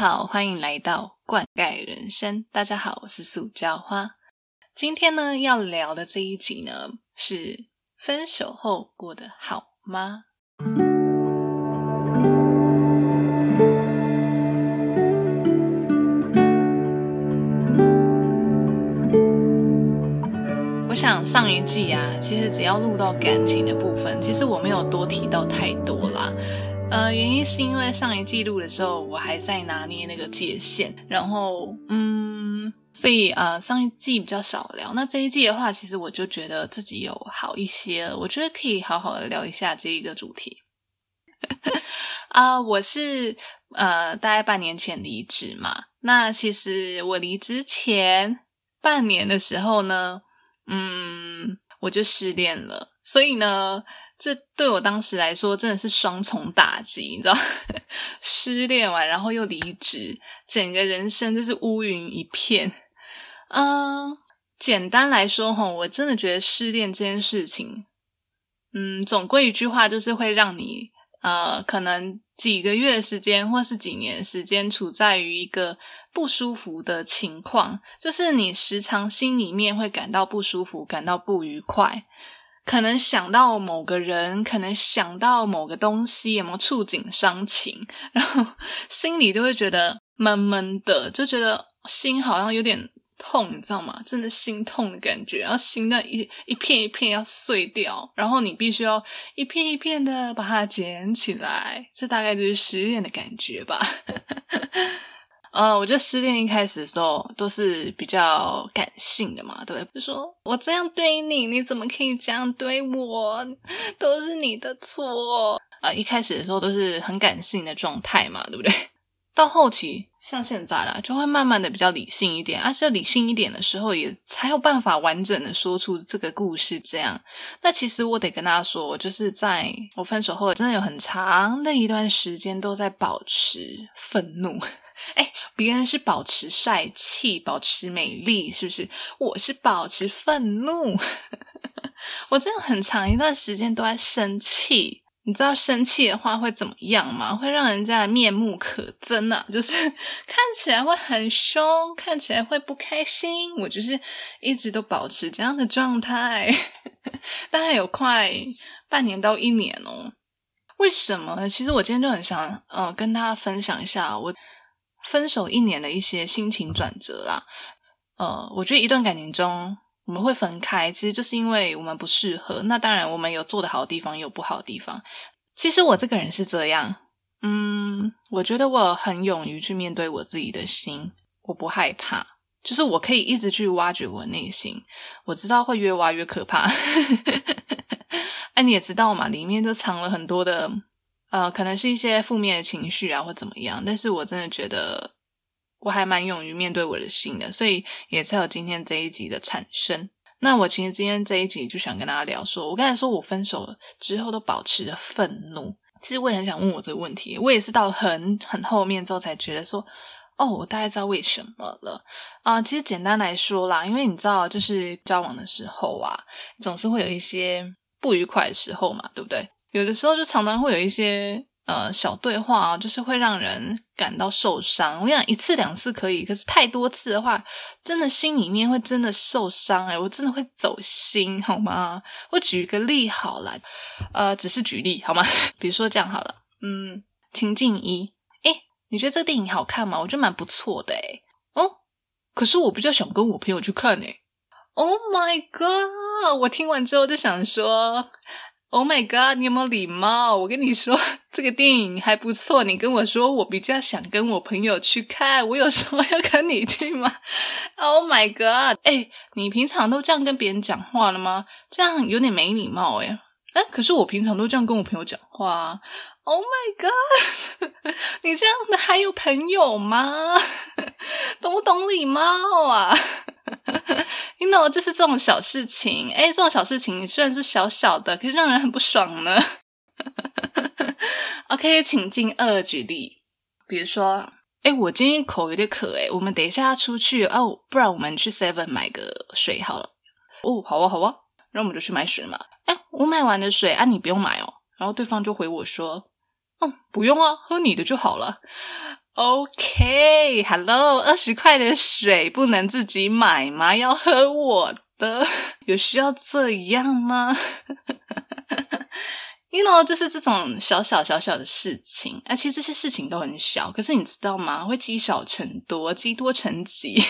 好，欢迎来到灌溉人生。大家好，我是塑胶花。今天呢，要聊的这一集呢，是分手后过得好吗？我想上一季啊，其实只要录到感情的部分，其实我没有多提到太多啦。呃，原因是因为上一季录的时候，我还在拿捏那个界限，然后嗯，所以呃，上一季比较少聊。那这一季的话，其实我就觉得自己有好一些，我觉得可以好好的聊一下这一个主题。啊，我是呃，大概半年前离职嘛。那其实我离职前半年的时候呢，嗯，我就失恋了，所以呢。这对我当时来说真的是双重打击，你知道，失恋完然后又离职，整个人生就是乌云一片。嗯，简单来说哈，我真的觉得失恋这件事情，嗯，总归一句话就是会让你呃，可能几个月时间或是几年时间处在于一个不舒服的情况，就是你时常心里面会感到不舒服，感到不愉快。可能想到某个人，可能想到某个东西，有没有触景伤情，然后心里就会觉得闷闷的，就觉得心好像有点痛，你知道吗？真的心痛的感觉，然后心那一一片一片要碎掉，然后你必须要一片一片的把它捡起来，这大概就是失恋的感觉吧。呃，我觉得失恋一开始的时候都是比较感性的嘛，对，就说我这样对你，你怎么可以这样对我？都是你的错啊！一开始的时候都是很感性的状态嘛，对不对？到后期像现在啦，就会慢慢的比较理性一点，而且理性一点的时候，也才有办法完整的说出这个故事。这样，那其实我得跟大家说，就是在我分手后，真的有很长的一段时间都在保持愤怒。哎，别人是保持帅气、保持美丽，是不是？我是保持愤怒。我真的很长一段时间都在生气。你知道生气的话会怎么样吗？会让人家面目可憎啊，就是 看起来会很凶，看起来会不开心。我就是一直都保持这样的状态，大概有快半年到一年哦。为什么？其实我今天就很想，呃，跟大家分享一下我。分手一年的一些心情转折啦，呃，我觉得一段感情中我们会分开，其实就是因为我们不适合。那当然，我们有做的好的地方，也有不好的地方。其实我这个人是这样，嗯，我觉得我很勇于去面对我自己的心，我不害怕，就是我可以一直去挖掘我内心。我知道会越挖越可怕，哎，你也知道嘛，里面就藏了很多的。呃，可能是一些负面的情绪啊，或怎么样，但是我真的觉得我还蛮勇于面对我的心的，所以也才有今天这一集的产生。那我其实今天这一集就想跟大家聊，说我刚才说我分手之后都保持着愤怒，其实我也很想问我这个问题，我也是到很很后面之后才觉得说，哦，我大概知道为什么了啊。其实简单来说啦，因为你知道，就是交往的时候啊，总是会有一些不愉快的时候嘛，对不对？有的时候就常常会有一些呃小对话啊，就是会让人感到受伤。我想一次两次可以，可是太多次的话，真的心里面会真的受伤哎，我真的会走心好吗？我举一个例好了，呃，只是举例好吗？比如说这样好了，嗯，情境一，哎，你觉得这个电影好看吗？我觉得蛮不错的哎，哦，可是我比较想跟我朋友去看哎。Oh my god！我听完之后就想说。Oh my god！你有没有礼貌？我跟你说，这个电影还不错。你跟我说，我比较想跟我朋友去看。我有说要跟你去吗？Oh my god！哎，你平常都这样跟别人讲话了吗？这样有点没礼貌哎。哎，可是我平常都这样跟我朋友讲话。Oh my god！你这样的还有朋友吗？懂不懂礼貌啊？You know，就是这种小事情。哎，这种小事情虽然是小小的，可是让人很不爽呢。OK，请进二举例，比如说，哎，我今天口有点渴，哎，我们等一下要出去哦，不然我们去 Seven 买个水好了。哦，好啊，好啊，那我们就去买水嘛。哎，我买完的水啊，你不用买哦。然后对方就回我说：“哦，不用啊，喝你的就好了。” OK，Hello，二十块的水不能自己买吗？要喝我的，有需要这样吗？You know，就是这种小小小小的事情，而且这些事情都很小，可是你知道吗？会积少成多，积多成疾。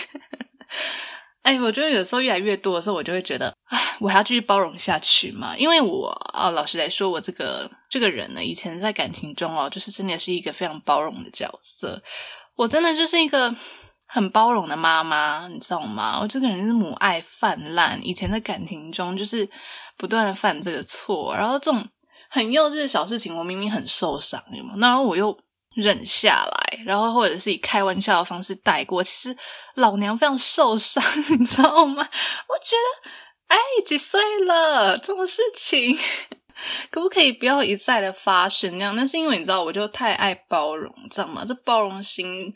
哎，我觉得有时候越来越多的时候，我就会觉得，哎，我还要继续包容下去嘛？因为我啊，老实来说，我这个这个人呢，以前在感情中哦，就是真的是一个非常包容的角色。我真的就是一个很包容的妈妈，你知道吗？我这个人是母爱泛滥，以前在感情中就是不断的犯这个错，然后这种很幼稚的小事情，我明明很受伤，然后我又。忍下来，然后或者是以开玩笑的方式带过。其实老娘非常受伤，你知道吗？我觉得，哎，几岁了，这种事情 可不可以不要一再的发生？那样，那是因为你知道，我就太爱包容，知道吗？这包容心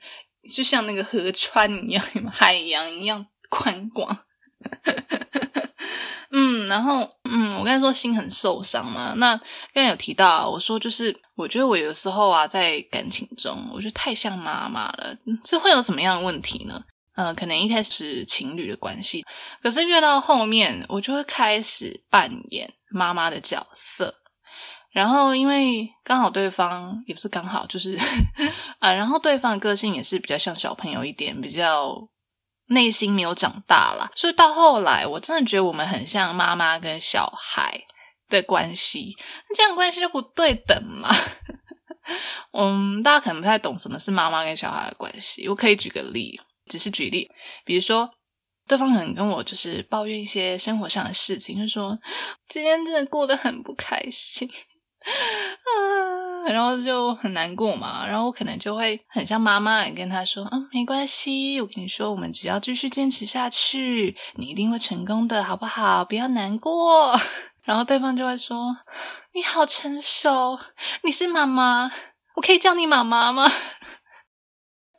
就像那个河川一样，海洋一样宽广。嗯，然后嗯，我刚才说心很受伤嘛，那刚才有提到，我说就是我觉得我有时候啊，在感情中，我觉得太像妈妈了，这会有什么样的问题呢？呃，可能一开始是情侣的关系，可是越到后面，我就会开始扮演妈妈的角色，然后因为刚好对方也不是刚好，就是啊，然后对方的个性也是比较像小朋友一点，比较。内心没有长大了，所以到后来，我真的觉得我们很像妈妈跟小孩的关系，那这样关系就不对等嘛。嗯，大家可能不太懂什么是妈妈跟小孩的关系。我可以举个例，只是举例，比如说对方可能跟我就是抱怨一些生活上的事情，就说今天真的过得很不开心。然后就很难过嘛，然后我可能就会很像妈妈，跟他说：“啊，没关系，我跟你说，我们只要继续坚持下去，你一定会成功的，好不好？不要难过。”然后对方就会说：“你好成熟，你是妈妈，我可以叫你妈妈吗？”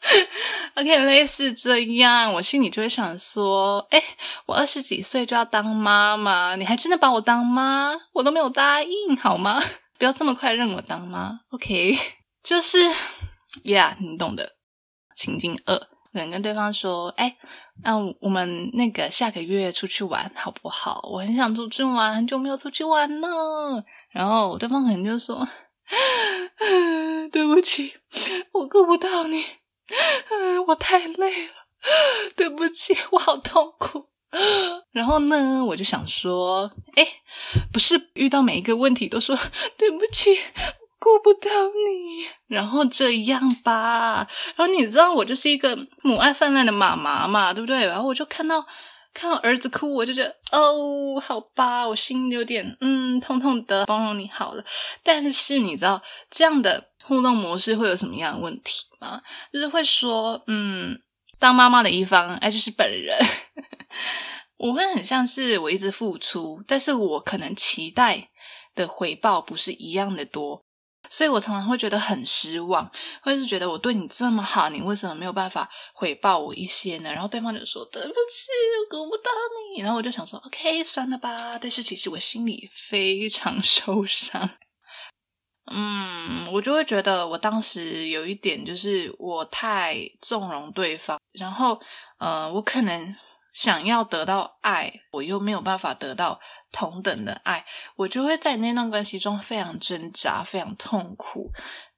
OK，类似这样，我心里就会想说：“哎，我二十几岁就要当妈妈，你还真的把我当妈？我都没有答应，好吗？” 不要这么快认我当妈，OK？就是，Yeah，你懂的。情境二，可能跟对方说：“哎，那我们那个下个月出去玩好不好？我很想出去玩，很久没有出去玩了。”然后对方可能就说：“ 对不起，我顾不到你，我太累了，对不起，我好痛苦。” 然后呢，我就想说，哎，不是遇到每一个问题都说对不起，顾不到你，然后这样吧。然后你知道我就是一个母爱泛滥的妈妈嘛，对不对？然后我就看到看到儿子哭，我就觉得哦，好吧，我心有点嗯痛痛的，包容你好了。但是你知道这样的互动模式会有什么样的问题吗？就是会说，嗯，当妈妈的一方，哎，就是本人。我会很像是我一直付出，但是我可能期待的回报不是一样的多，所以我常常会觉得很失望，或是觉得我对你这么好，你为什么没有办法回报我一些呢？然后对方就说对不起，我够不到你。然后我就想说，OK，算了吧。但是其实我心里非常受伤。嗯，我就会觉得我当时有一点就是我太纵容对方，然后呃，我可能。想要得到爱，我又没有办法得到同等的爱，我就会在那段关系中非常挣扎，非常痛苦。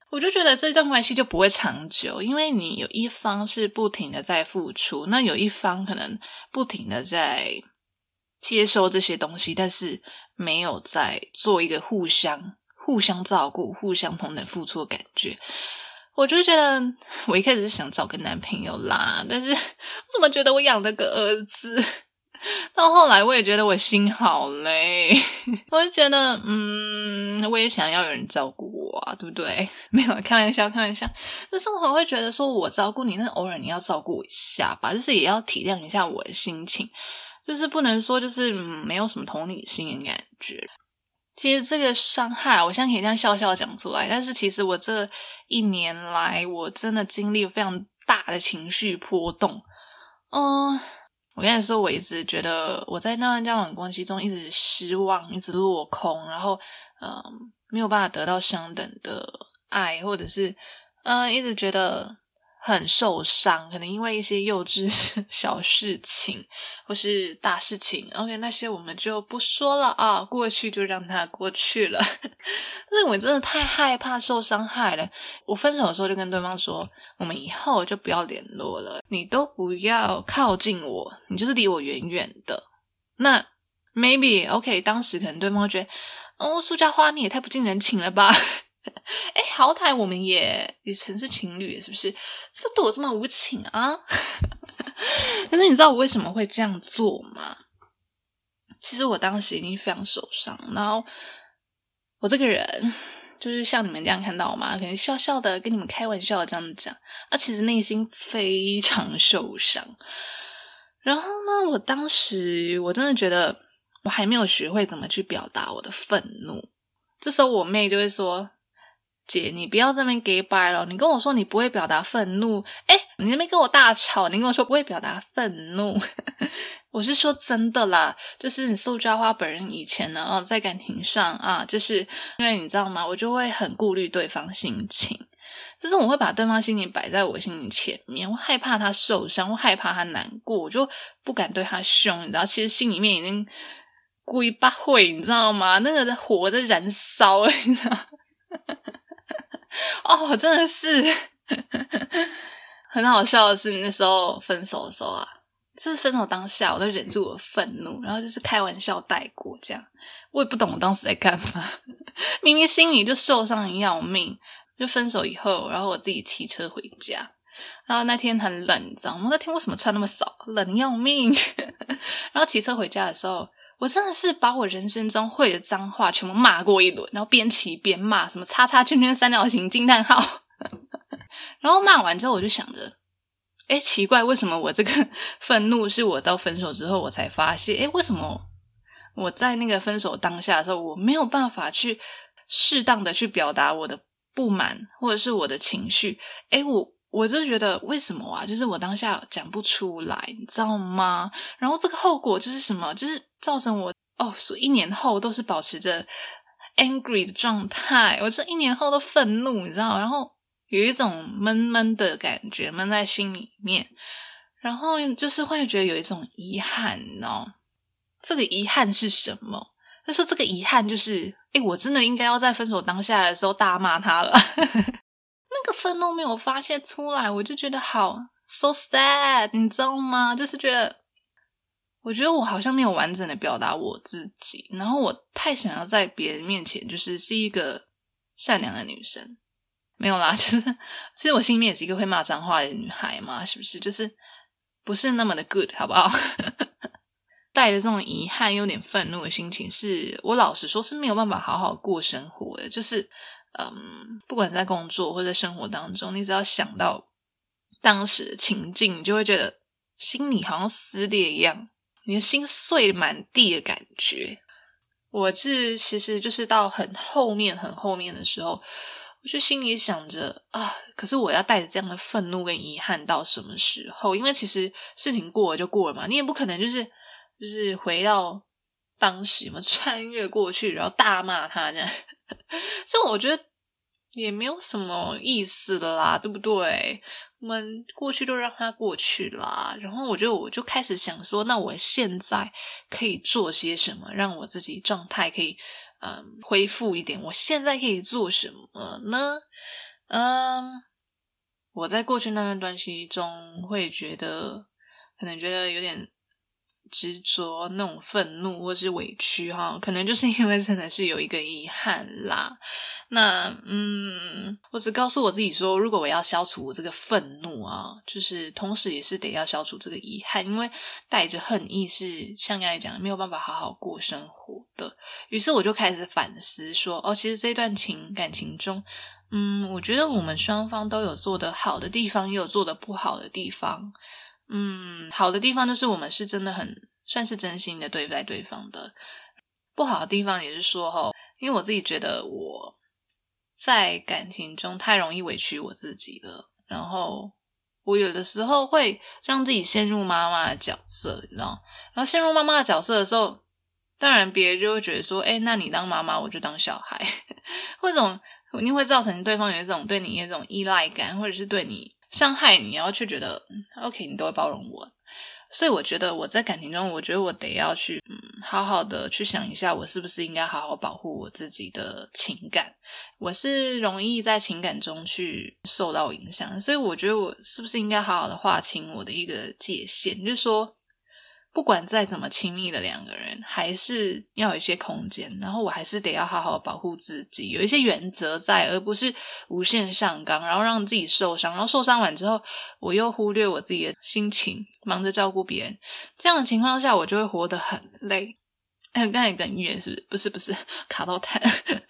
我就觉得这段关系就不会长久，因为你有一方是不停的在付出，那有一方可能不停的在接收这些东西，但是没有在做一个互相互相照顾、互相同等付出的感觉。我就觉得，我一开始是想找个男朋友啦，但是 我怎么觉得我养了个儿子？到后来我也觉得我心好累，我就觉得，嗯，我也想要有人照顾我啊，对不对？没有开玩笑，开玩笑。但是我会觉得，说我照顾你，那偶尔你要照顾一下吧，就是也要体谅一下我的心情，就是不能说就是没有什么同理心的感觉。其实这个伤害，我现在可以这样笑笑讲出来。但是其实我这一年来，我真的经历非常大的情绪波动。嗯，我跟你说，我一直觉得我在那段交往关系中一直失望，一直落空，然后嗯，没有办法得到相等的爱，或者是嗯，一直觉得很受伤，可能因为一些幼稚 小事情或是大事情，OK，那些我们就不说了啊，过去就让它过去了。但是我真的太害怕受伤害了。我分手的时候就跟对方说，我们以后就不要联络了，你都不要靠近我，你就是离我远远的。那 maybe OK，当时可能对方会觉得，哦，苏家花你也太不近人情了吧。哎，好歹我们也也曾是情侣，是不是？这对我这么无情啊！但是你知道我为什么会这样做吗？其实我当时已经非常受伤，然后我这个人就是像你们这样看到我吗？可能笑笑的跟你们开玩笑这样讲，啊，其实内心非常受伤。然后呢，我当时我真的觉得我还没有学会怎么去表达我的愤怒。这时候我妹就会说。姐，你不要这边给掰了。你跟我说你不会表达愤怒，哎，你那边跟我大吵，你跟我说不会表达愤怒，我是说真的啦。就是苏家花本人以前呢，哦，在感情上啊，就是因为你知道吗？我就会很顾虑对方心情，就是我会把对方心情摆在我心里前面，我害怕他受伤，我害怕他难过，我就不敢对他凶，你知道？其实心里面已经鬼八会，你知道吗？那个火在燃烧，你知道？哦，真的是很好笑的是，那时候分手的时候啊，就是分手当下，我都忍住我愤怒，然后就是开玩笑带过这样。我也不懂我当时在干嘛，明明心里就受伤的要命。就分手以后，然后我自己骑车回家，然后那天很冷，你知道吗？那天为什么穿那么少？冷要命。然后骑车回家的时候。我真的是把我人生中会的脏话全部骂过一轮，然后边骑边骂，什么叉叉圈圈三角形惊叹号，然后骂完之后，我就想着，哎，奇怪，为什么我这个 愤怒是我到分手之后我才发现？哎，为什么我在那个分手当下的时候，我没有办法去适当的去表达我的不满或者是我的情绪？哎，我。我就觉得为什么啊？就是我当下讲不出来，你知道吗？然后这个后果就是什么？就是造成我哦所，一年后都是保持着 angry 的状态。我这一年后都愤怒，你知道？然后有一种闷闷的感觉，闷在心里面。然后就是会觉得有一种遗憾，你知道？这个遗憾是什么？但是这个遗憾就是，哎，我真的应该要在分手当下的时候大骂他了。那个愤怒没有发泄出来，我就觉得好 so sad，你知道吗？就是觉得，我觉得我好像没有完整的表达我自己，然后我太想要在别人面前就是是一个善良的女生，没有啦，就是其实我心里面也是一个会骂脏话的女孩嘛，是不是？就是不是那么的 good，好不好？带着这种遗憾、有点愤怒的心情，是我老实说是没有办法好好过生活的，就是。嗯，不管在工作或者生活当中，你只要想到当时的情境，你就会觉得心里好像撕裂一样，你的心碎满地的感觉。我是其实就是到很后面、很后面的时候，我就心里想着啊，可是我要带着这样的愤怒跟遗憾到什么时候？因为其实事情过了就过了嘛，你也不可能就是就是回到当时嘛，穿越过去然后大骂他这样。这我觉得也没有什么意思的啦，对不对？我们过去就让它过去啦。然后我就我就开始想说，那我现在可以做些什么，让我自己状态可以嗯恢复一点？我现在可以做什么呢？嗯，我在过去那段关系中会觉得，可能觉得有点。执着那种愤怒或是委屈哈，可能就是因为真的是有一个遗憾啦。那嗯，我只告诉我自己说，如果我要消除我这个愤怒啊，就是同时也是得要消除这个遗憾，因为带着恨意是像刚才讲没有办法好好过生活的。于是我就开始反思说，哦，其实这段情感情中，嗯，我觉得我们双方都有做的好的地方，也有做的不好的地方。嗯，好的地方就是我们是真的很算是真心的对待对方的。不好的地方也是说哈，因为我自己觉得我在感情中太容易委屈我自己了，然后我有的时候会让自己陷入妈妈的角色，你知道？然后陷入妈妈的角色的时候，当然别人就会觉得说，哎，那你当妈妈，我就当小孩，或者你会造成对方有一种对你有一种依赖感，或者是对你。伤害你，然后却觉得 OK，你都会包容我。所以我觉得我在感情中，我觉得我得要去嗯，好好的去想一下，我是不是应该好好保护我自己的情感。我是容易在情感中去受到影响，所以我觉得我是不是应该好好的划清我的一个界限，就是说。不管再怎么亲密的两个人，还是要有一些空间。然后我还是得要好好保护自己，有一些原则在，而不是无限上纲，然后让自己受伤。然后受伤完之后，我又忽略我自己的心情，忙着照顾别人。这样的情况下，我就会活得很累。哎，刚才哽咽是不是？不是不是，卡到痰。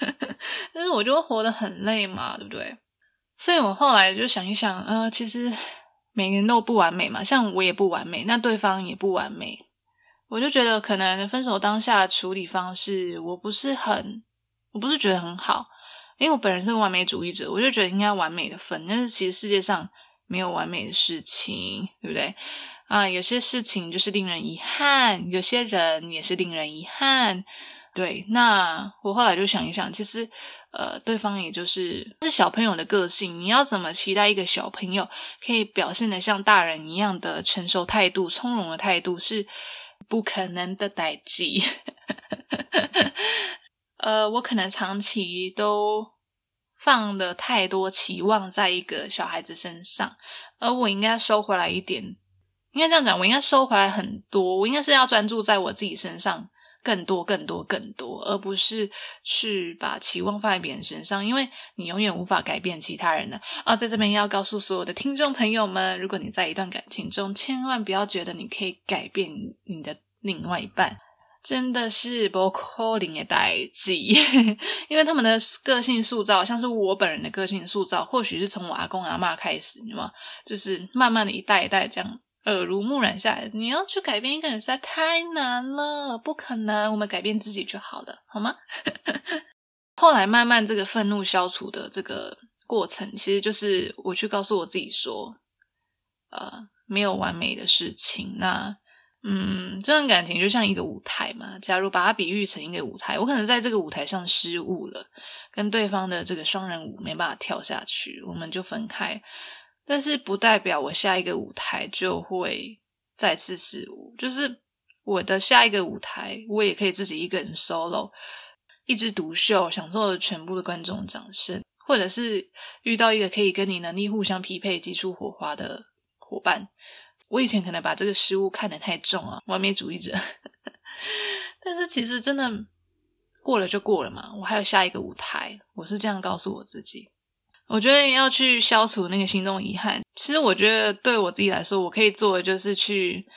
但是我就会活得很累嘛，对不对？所以我后来就想一想，呃，其实。每个人都不完美嘛，像我也不完美，那对方也不完美，我就觉得可能分手当下处理方式我不是很，我不是觉得很好，因为我本人是个完美主义者，我就觉得应该完美的分，但是其实世界上没有完美的事情，对不对？啊，有些事情就是令人遗憾，有些人也是令人遗憾。对，那我后来就想一想，其实，呃，对方也就是是小朋友的个性，你要怎么期待一个小朋友可以表现的像大人一样的成熟态度、从容的态度，是不可能的代际。呃，我可能长期都放的太多期望在一个小孩子身上，而我应该收回来一点，应该这样讲，我应该收回来很多，我应该是要专注在我自己身上。更多、更多、更多，而不是去把期望放在别人身上，因为你永远无法改变其他人的啊！在这边要告诉所有的听众朋友们，如果你在一段感情中，千万不要觉得你可以改变你的另外一半，真的是不可能的代际，因为他们的个性塑造，像是我本人的个性塑造，或许是从我阿公阿妈开始，你吗？就是慢慢的一代一代这样。耳濡目染下来，你要去改变一个人实在太难了，不可能。我们改变自己就好了，好吗？后来慢慢这个愤怒消除的这个过程，其实就是我去告诉我自己说，呃，没有完美的事情。那，嗯，这段感情就像一个舞台嘛。假如把它比喻成一个舞台，我可能在这个舞台上失误了，跟对方的这个双人舞没办法跳下去，我们就分开。但是不代表我下一个舞台就会再次失误，就是我的下一个舞台，我也可以自己一个人 solo，一枝独秀，享受全部的观众掌声，或者是遇到一个可以跟你能力互相匹配、激出火花的伙伴。我以前可能把这个失误看得太重啊，完美主义者。但是其实真的过了就过了嘛，我还有下一个舞台，我是这样告诉我自己。我觉得要去消除那个心中遗憾。其实我觉得对我自己来说，我可以做的就是去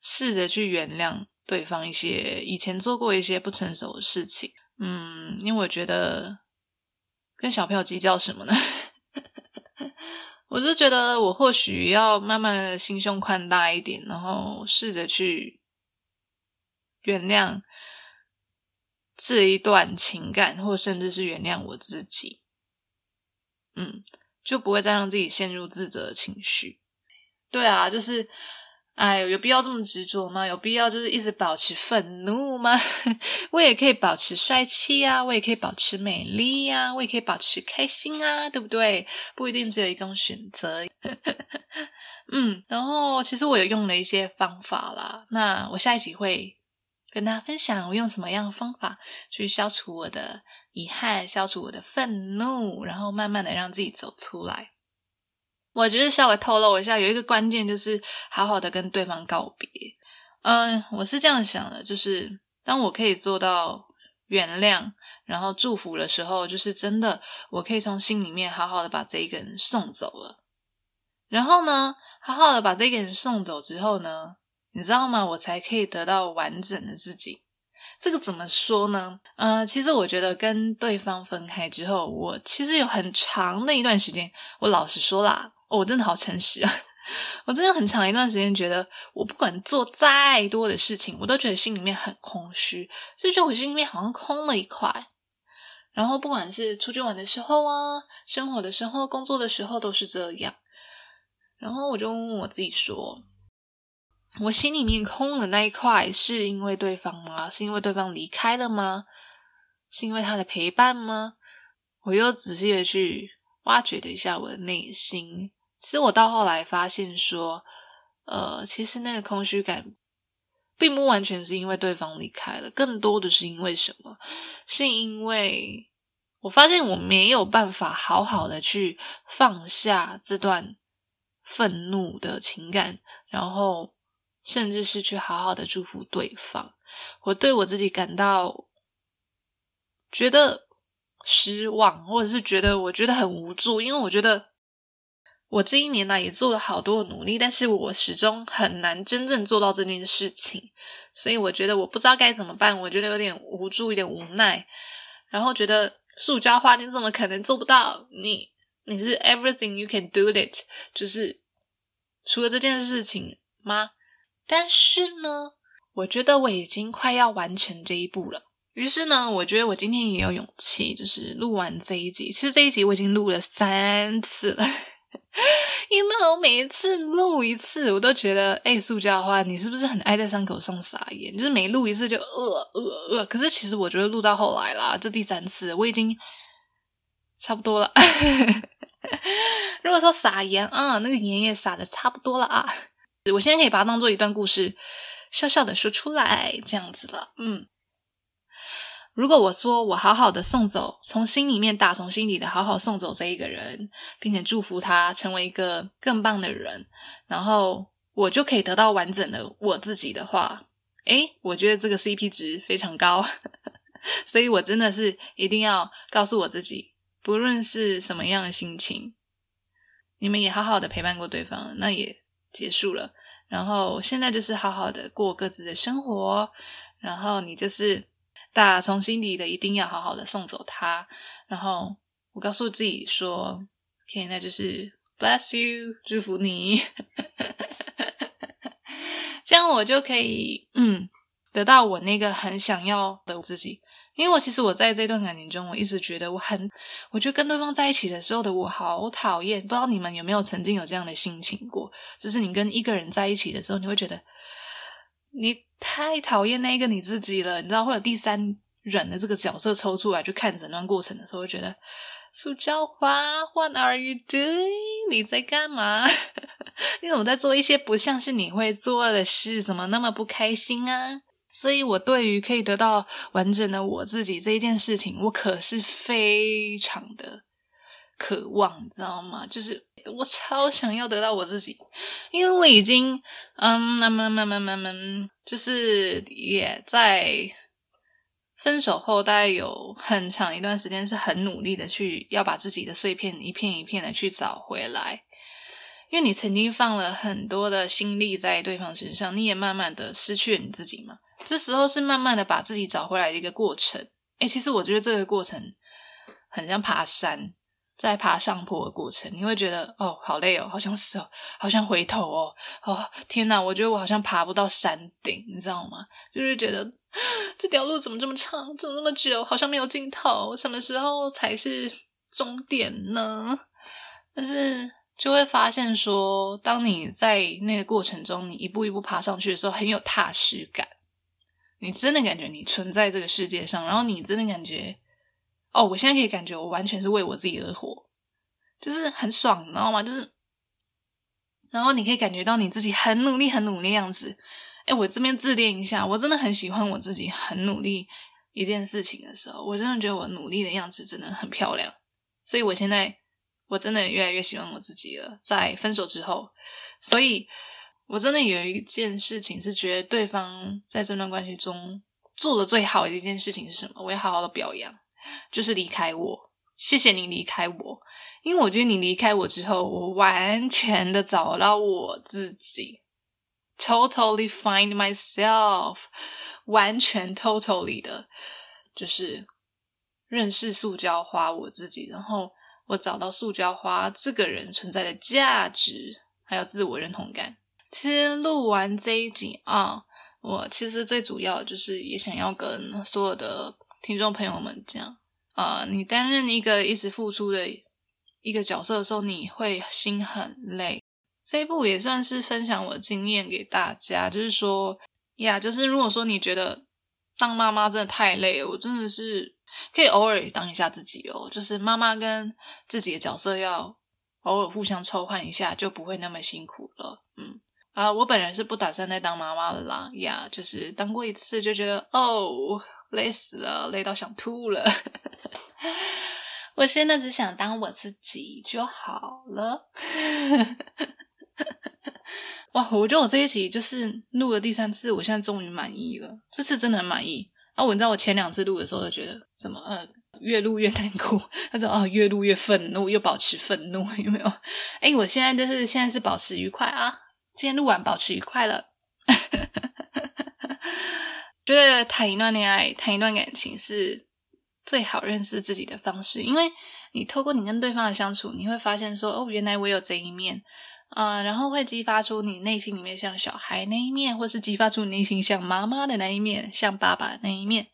试着去原谅对方一些以前做过一些不成熟的事情。嗯，因为我觉得跟小朋友计较什么呢？我就觉得我或许要慢慢的心胸宽大一点，然后试着去原谅这一段情感，或甚至是原谅我自己。嗯，就不会再让自己陷入自责的情绪。对啊，就是，哎，有必要这么执着吗？有必要就是一直保持愤怒吗？我也可以保持帅气啊，我也可以保持美丽呀，我也可以保持开心啊，对不对？不一定只有一种选择。嗯，然后其实我有用了一些方法啦，那我下一集会跟大家分享我用什么样的方法去消除我的。遗憾，消除我的愤怒，然后慢慢的让自己走出来。我觉得稍微透露一下，有一个关键就是好好的跟对方告别。嗯，我是这样想的，就是当我可以做到原谅，然后祝福的时候，就是真的，我可以从心里面好好的把这一个人送走了。然后呢，好好的把这个人送走之后呢，你知道吗？我才可以得到完整的自己。这个怎么说呢？呃，其实我觉得跟对方分开之后，我其实有很长的一段时间，我老实说啦，我真的好诚实啊，我真的很长一段时间觉得，我不管做再多的事情，我都觉得心里面很空虚，就觉得我心里面好像空了一块。然后不管是出去玩的时候啊，生活的时候，工作的时候，都是这样。然后我就问我自己说。我心里面空的那一块，是因为对方吗？是因为对方离开了吗？是因为他的陪伴吗？我又仔细的去挖掘了一下我的内心，其实我到后来发现说，呃，其实那个空虚感，并不完全是因为对方离开了，更多的是因为什么？是因为我发现我没有办法好好的去放下这段愤怒的情感，然后甚至是去好好的祝福对方。我对我自己感到觉得失望，或者是觉得我觉得很无助，因为我觉得。我这一年来也做了好多努力，但是我始终很难真正做到这件事情，所以我觉得我不知道该怎么办，我觉得有点无助，有点无奈，然后觉得塑胶花你怎么可能做不到？你你是 everything you can do it，就是除了这件事情吗？但是呢，我觉得我已经快要完成这一步了。于是呢，我觉得我今天也有勇气，就是录完这一集。其实这一集我已经录了三次了。因为我每一次录一次，我都觉得，哎，塑胶花，你是不是很爱在伤口上撒盐？就是每录一次就呃呃呃。可是其实我觉得录到后来啦，这第三次我已经差不多了。如果说撒盐啊，那个盐也撒的差不多了啊，我现在可以把它当做一段故事，笑笑的说出来，这样子了，嗯。如果我说我好好的送走，从心里面打从心底的好好送走这一个人，并且祝福他成为一个更棒的人，然后我就可以得到完整的我自己的话，诶，我觉得这个 CP 值非常高，所以我真的是一定要告诉我自己，不论是什么样的心情，你们也好好的陪伴过对方，那也结束了，然后现在就是好好的过各自的生活，然后你就是。打从心底的一定要好好的送走他，然后我告诉自己说：“OK，那就是 Bless you，祝福你，这样我就可以嗯得到我那个很想要的自己。因为我其实我在这段感情中，我一直觉得我很，我觉得跟对方在一起的时候的我好讨厌。不知道你们有没有曾经有这样的心情过？就是你跟一个人在一起的时候，你会觉得你。太讨厌那个你自己了，你知道，会有第三人的这个角色抽出来去看整段过程的时候，会觉得塑胶花，What are you doing？你在干嘛？你怎么在做一些不像是你会做的事？怎么那么不开心啊？所以，我对于可以得到完整的我自己这一件事情，我可是非常的。渴望，你知道吗？就是我超想要得到我自己，因为我已经，嗯，慢慢慢慢慢慢，就是也在分手后，大概有很长一段时间是很努力的去要把自己的碎片一片一片的去找回来，因为你曾经放了很多的心力在对方身上，你也慢慢的失去了你自己嘛。这时候是慢慢的把自己找回来的一个过程。哎，其实我觉得这个过程很像爬山。在爬上坡的过程，你会觉得哦，好累哦，好想死哦，好想回头哦，哦天哪，我觉得我好像爬不到山顶，你知道吗？就是觉得这条路怎么这么长，怎么那么久，好像没有尽头，什么时候才是终点呢？但是就会发现说，当你在那个过程中，你一步一步爬上去的时候，很有踏实感，你真的感觉你存在这个世界上，然后你真的感觉。哦，我现在可以感觉我完全是为我自己而活，就是很爽，你知道吗？就是，然后你可以感觉到你自己很努力、很努力的样子。哎，我这边自恋一下，我真的很喜欢我自己很努力一件事情的时候，我真的觉得我努力的样子真的很漂亮。所以我现在我真的越来越喜欢我自己了。在分手之后，所以我真的有一件事情是觉得对方在这段关系中做的最好的一件事情是什么？我要好好的表扬。就是离开我，谢谢你离开我，因为我觉得你离开我之后，我完全的找到我自己，totally find myself，完全 totally 的，就是认识塑胶花我自己，然后我找到塑胶花这个人存在的价值，还有自我认同感。其实录完这一集啊，我其实最主要就是也想要跟所有的。听众朋友们，讲啊，你担任一个一直付出的一个角色的时候，你会心很累。这一部也算是分享我的经验给大家，就是说呀，就是如果说你觉得当妈妈真的太累，我真的是可以偶尔当一下自己哦，就是妈妈跟自己的角色要偶尔互相抽换一下，就不会那么辛苦了。嗯啊，我本人是不打算再当妈妈了啦。呀，就是当过一次就觉得哦，累死了，累到想吐了。我现在只想当我自己就好了。哇，我觉得我这一集就是录了第三次，我现在终于满意了。这次真的很满意。啊，我知道我前两次录的时候就觉得怎么呃越录越难过，他说哦越录越愤怒，又保持愤怒，有没有？哎，我现在就是现在是保持愉快啊，今天录完保持愉快了。觉得谈一段恋爱，谈一段感情是最好认识自己的方式，因为你透过你跟对方的相处，你会发现说哦，原来我有这一面。啊，然后会激发出你内心里面像小孩那一面，或是激发出你内心像妈妈的那一面，像爸爸的那一面。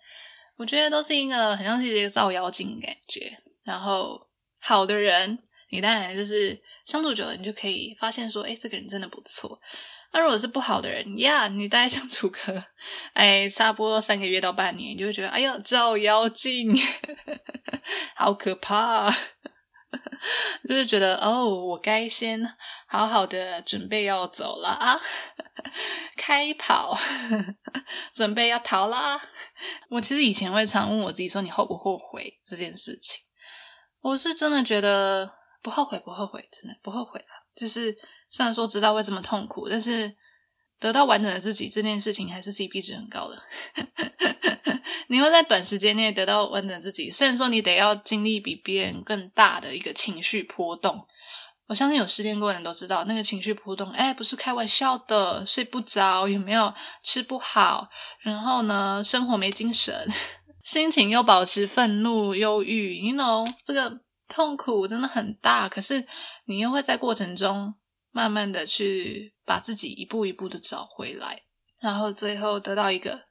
我觉得都是一个很像是一个照妖镜的感觉。然后好的人，你当然就是相处久了，你就可以发现说，哎，这个人真的不错。那如果是不好的人呀，你大概相处个哎差不多三个月到半年，你就会觉得，哎呀，照妖镜，好可怕。就是觉得哦，我该先好好的准备要走了啊，开跑，准备要逃啦。我其实以前会常问我自己说：“你后不后悔这件事情？”我是真的觉得不后悔，不后悔，真的不后悔啊。就是虽然说知道会这么痛苦，但是。得到完整的自己这件事情还是 CP 值很高的。你会在短时间内得到完整自己，虽然说你得要经历比别人更大的一个情绪波动。我相信有失恋过的人都知道，那个情绪波动，哎，不是开玩笑的，睡不着，有没有吃不好，然后呢，生活没精神，心情又保持愤怒、忧郁，you know，这个痛苦真的很大。可是你又会在过程中。慢慢的去把自己一步一步的找回来，然后最后得到一个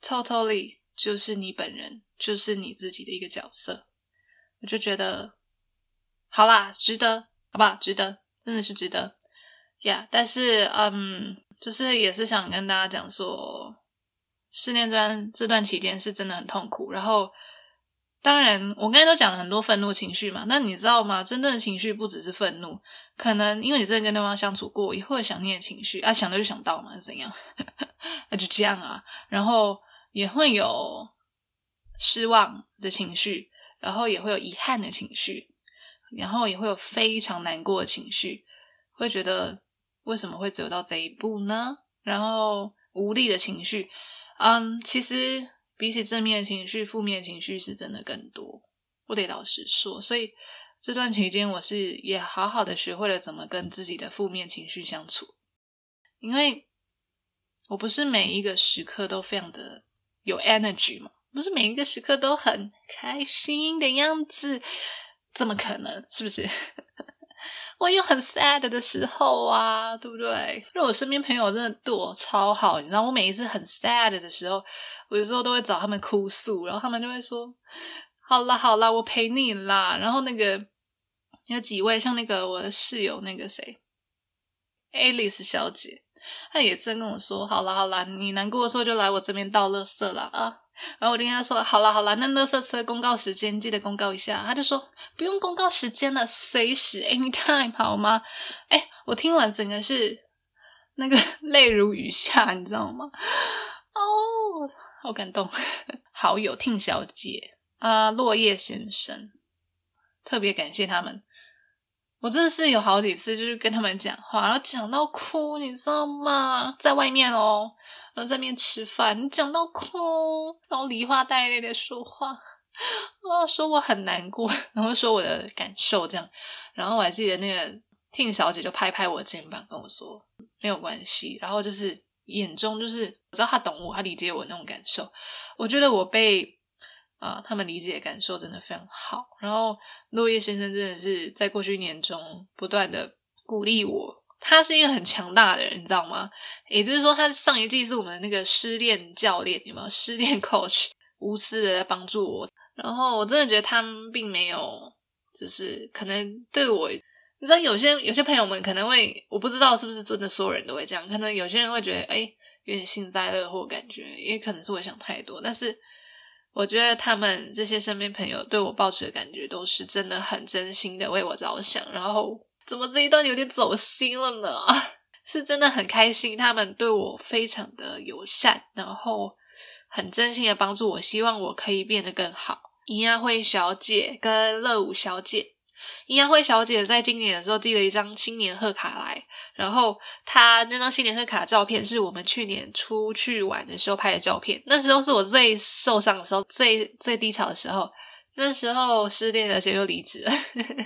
totally 就是你本人，就是你自己的一个角色，我就觉得好啦，值得，好不好？值得，真的是值得呀。但是，嗯，就是也是想跟大家讲说，失恋这段这段期间是真的很痛苦，然后。当然，我刚才都讲了很多愤怒情绪嘛。那你知道吗？真正的情绪不只是愤怒，可能因为你真的跟对方相处过，也会有想念的情绪啊，想到就想到嘛，是怎样？那就这样啊。然后也会有失望的情绪，然后也会有遗憾的情绪，然后也会有非常难过的情绪，会觉得为什么会走到这一步呢？然后无力的情绪，嗯，其实。比起正面情绪，负面情绪是真的更多。我得老实说，所以这段期间我是也好好的学会了怎么跟自己的负面情绪相处。因为我不是每一个时刻都非常的有 energy 嘛，不是每一个时刻都很开心的样子，怎么可能？是不是？我有很 sad 的时候啊，对不对？因为我身边朋友真的对我超好，你知道，我每一次很 sad 的时候，我有时候都会找他们哭诉，然后他们就会说：“好啦好啦，我陪你啦。”然后那个有几位，像那个我的室友那个谁，Alice 小姐，他也真跟我说：“好啦好啦，你难过的时候就来我这边倒垃圾啦啊。”然后我就跟他说：“好了好了，那垃圾车公告时间记得公告一下。”他就说：“不用公告时间了，随时 anytime 好吗？”哎，我听完整个是那个 泪如雨下，你知道吗？哦，好感动。好友听小姐啊，落叶先生，特别感谢他们。我真的是有好几次就是跟他们讲话，然后讲到哭，你知道吗？在外面哦。然后在面吃饭，你讲到哭，然后梨花带泪的说话，啊，说我很难过，然后说我的感受这样，然后我还记得那个听小姐就拍拍我肩膀跟我说没有关系，然后就是眼中就是我知道她懂我，她理解我那种感受，我觉得我被啊他们理解感受真的非常好，然后落叶先生真的是在过去一年中不断的鼓励我。他是一个很强大的人，你知道吗？也就是说，他上一季是我们的那个失恋教练，有没有失恋 coach 无私的在帮助我？然后我真的觉得他们并没有，就是可能对我，你知道，有些有些朋友们可能会，我不知道是不是真的所有人都会这样，可能有些人会觉得，哎，有点幸灾乐祸感觉，也可能是我想太多。但是我觉得他们这些身边朋友对我抱持的感觉都是真的很真心的为我着想。然后怎么这一段有点走心了呢？是真的很开心，他们对我非常的友善，然后很真心的帮助我，希望我可以变得更好。尹亚慧小姐跟乐舞小姐。尹亚慧小姐在今年的时候寄了一张新年贺卡来，然后她那张新年贺卡的照片是我们去年出去玩的时候拍的照片。那时候是我最受伤的时候，最最低潮的时候。那时候失恋了，就又离职了，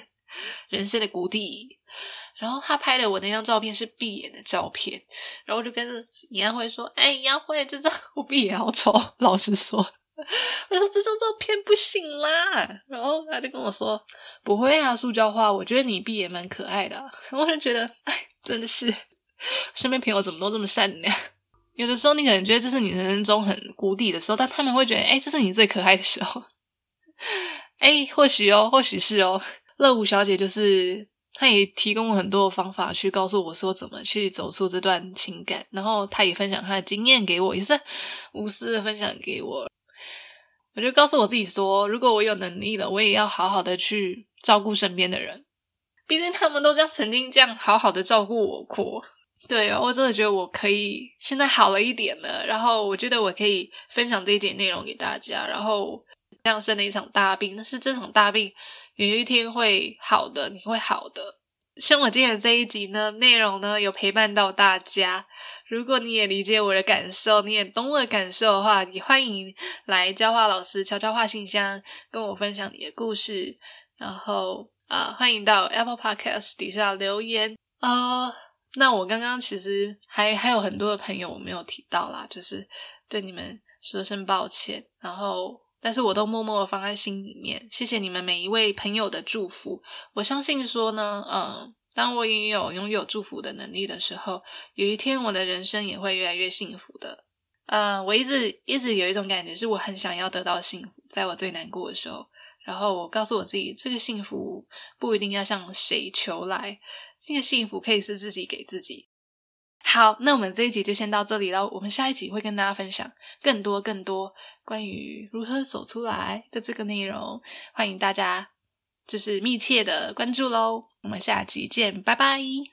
人生的谷底。然后她拍的我那张照片是闭眼的照片，然后我就跟尹亚慧说：“哎，尹亚慧，这张 我闭眼好丑。”老实说。我说这张照片不行啦，然后他就跟我说不会啊，塑胶花，我觉得你闭也蛮可爱的。我就觉得，哎，真的是身边朋友怎么都这么善良。有的时候你可能觉得这是你人生中很谷底的时候，但他们会觉得，哎，这是你最可爱的时候。哎，或许哦，或许是哦。乐舞小姐就是，她也提供了很多方法去告诉我说怎么去走出这段情感，然后她也分享她的经验给我，也是无私的分享给我。我就告诉我自己说，如果我有能力了，我也要好好的去照顾身边的人。毕竟他们都将曾经这样好好的照顾我过。对，我真的觉得我可以现在好了一点了。然后我觉得我可以分享这一点内容给大家。然后这样生了一场大病，但是这场大病有一天会好的，你会好的。像我今天这一集呢，内容呢有陪伴到大家。如果你也理解我的感受，你也懂我的感受的话，也欢迎来教化老师悄悄话信箱跟我分享你的故事。然后啊，欢迎到 Apple Podcast 底下留言啊。那我刚刚其实还还有很多的朋友我没有提到啦，就是对你们说声抱歉。然后，但是我都默默的放在心里面。谢谢你们每一位朋友的祝福。我相信说呢，嗯。当我也有拥有祝福的能力的时候，有一天我的人生也会越来越幸福的。呃，我一直一直有一种感觉，是我很想要得到幸福，在我最难过的时候，然后我告诉我自己，这个幸福不一定要向谁求来，这个幸福可以是自己给自己。好，那我们这一集就先到这里了，我们下一集会跟大家分享更多更多关于如何走出来的这个内容，欢迎大家。就是密切的关注喽，我们下集见，拜拜。